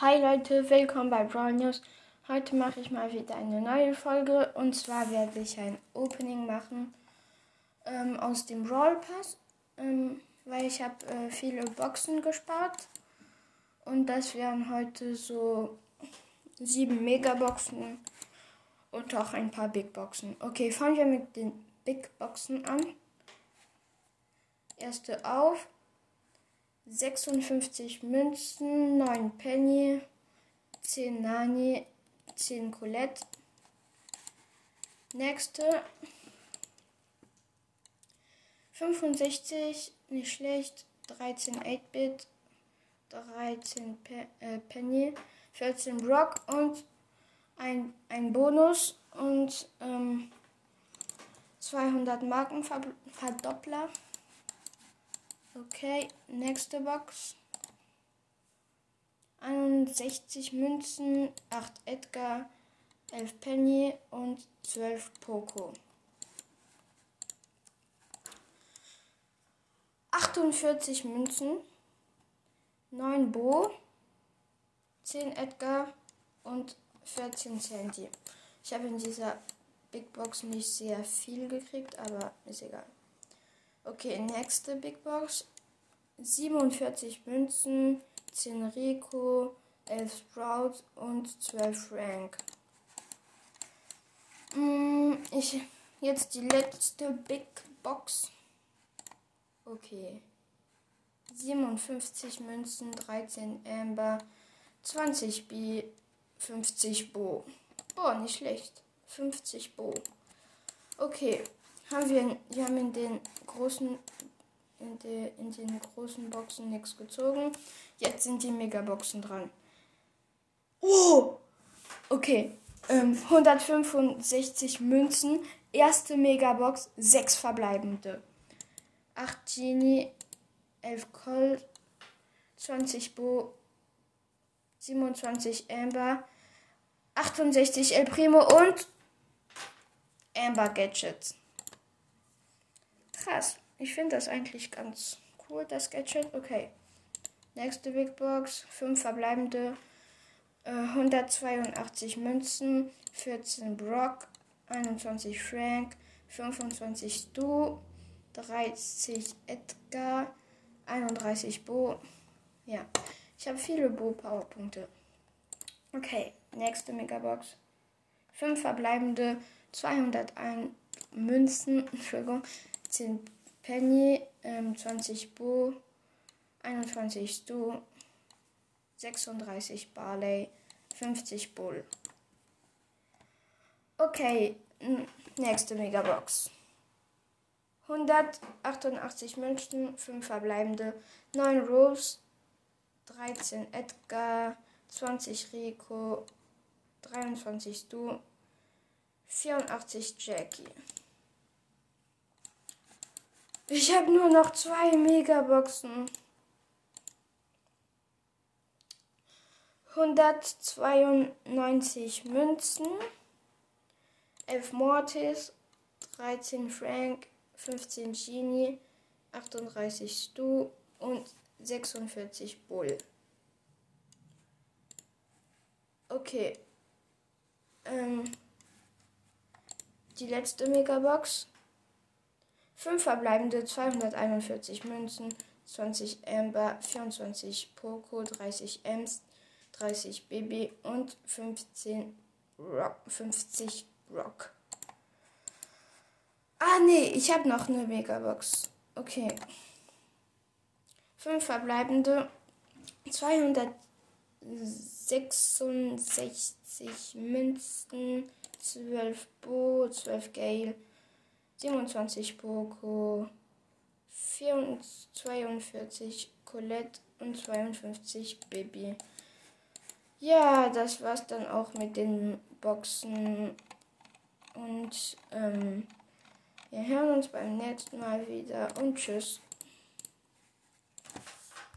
Hi Leute, willkommen bei Brawl News. Heute mache ich mal wieder eine neue Folge und zwar werde ich ein Opening machen ähm, aus dem Brawl Pass, ähm, weil ich habe äh, viele Boxen gespart und das wären heute so sieben Megaboxen und auch ein paar Big Boxen. Okay, fangen wir mit den Big Boxen an. Erste auf. 56 Münzen, 9 Penny, 10 Nani, 10 Colette. Nächste. 65, nicht schlecht. 13 8-Bit, 13 Pe äh, Penny, 14 Brock und ein, ein Bonus und ähm, 200 Markenverdoppler. Okay, nächste Box. 61 Münzen, 8 Edgar, 11 Penny und 12 Poco. 48 Münzen, 9 Bo, 10 Edgar und 14 Sandy. Ich habe in dieser Big Box nicht sehr viel gekriegt, aber ist egal. Okay, nächste Big Box. 47 Münzen, 10 Rico, 11 Sprout und 12 Frank. Mm, ich, jetzt die letzte Big Box. Okay. 57 Münzen, 13 Amber, 20 B, 50 Bo. Boah, nicht schlecht. 50 Bo. Okay, haben wir, wir haben in den großen in, de, in den großen Boxen nichts gezogen. Jetzt sind die Megaboxen dran. Oh! Okay. Ähm, 165 Münzen. Erste Megabox. 6 verbleibende. 8 Genie. 11 Colt. 20 Bo. 27 Amber. 68 El Primo und Amber Gadgets. Krass. Ich finde das eigentlich ganz cool, das Gadget. Okay. Nächste Big Box. 5 verbleibende. Äh, 182 Münzen. 14 Brock. 21 Frank. 25 Stu. 30 Edgar. 31 Bo. Ja. Ich habe viele Bo-Powerpunkte. Okay. Nächste Megabox. 5 verbleibende. 201 Münzen. Entschuldigung. 10 Penny, ähm, 20 Bo, 21 Stu, 36 Barley, 50 Bull. Okay, nächste Megabox. 188 Münzen, 5 verbleibende, 9 Rose, 13 Edgar, 20 Rico, 23 Stu, 84 Jackie. Ich habe nur noch zwei Megaboxen. 192 Münzen, 11 Mortis, 13 Frank, 15 Genie, 38 Stu und 46 Bull. Okay. Ähm, die letzte Megabox. 5 verbleibende 241 Münzen, 20 Amber, 24 Poco, 30 Ems, 30 Baby und 15 Rock, 50 Rock. Ah nee, ich habe noch eine Megabox. Okay. 5 verbleibende 266 Münzen, 12 Bo, 12 Gale, 27 Poco, 42 Colette und 52 Baby. Ja, das war's dann auch mit den Boxen. Und ähm, wir hören uns beim nächsten Mal wieder und tschüss.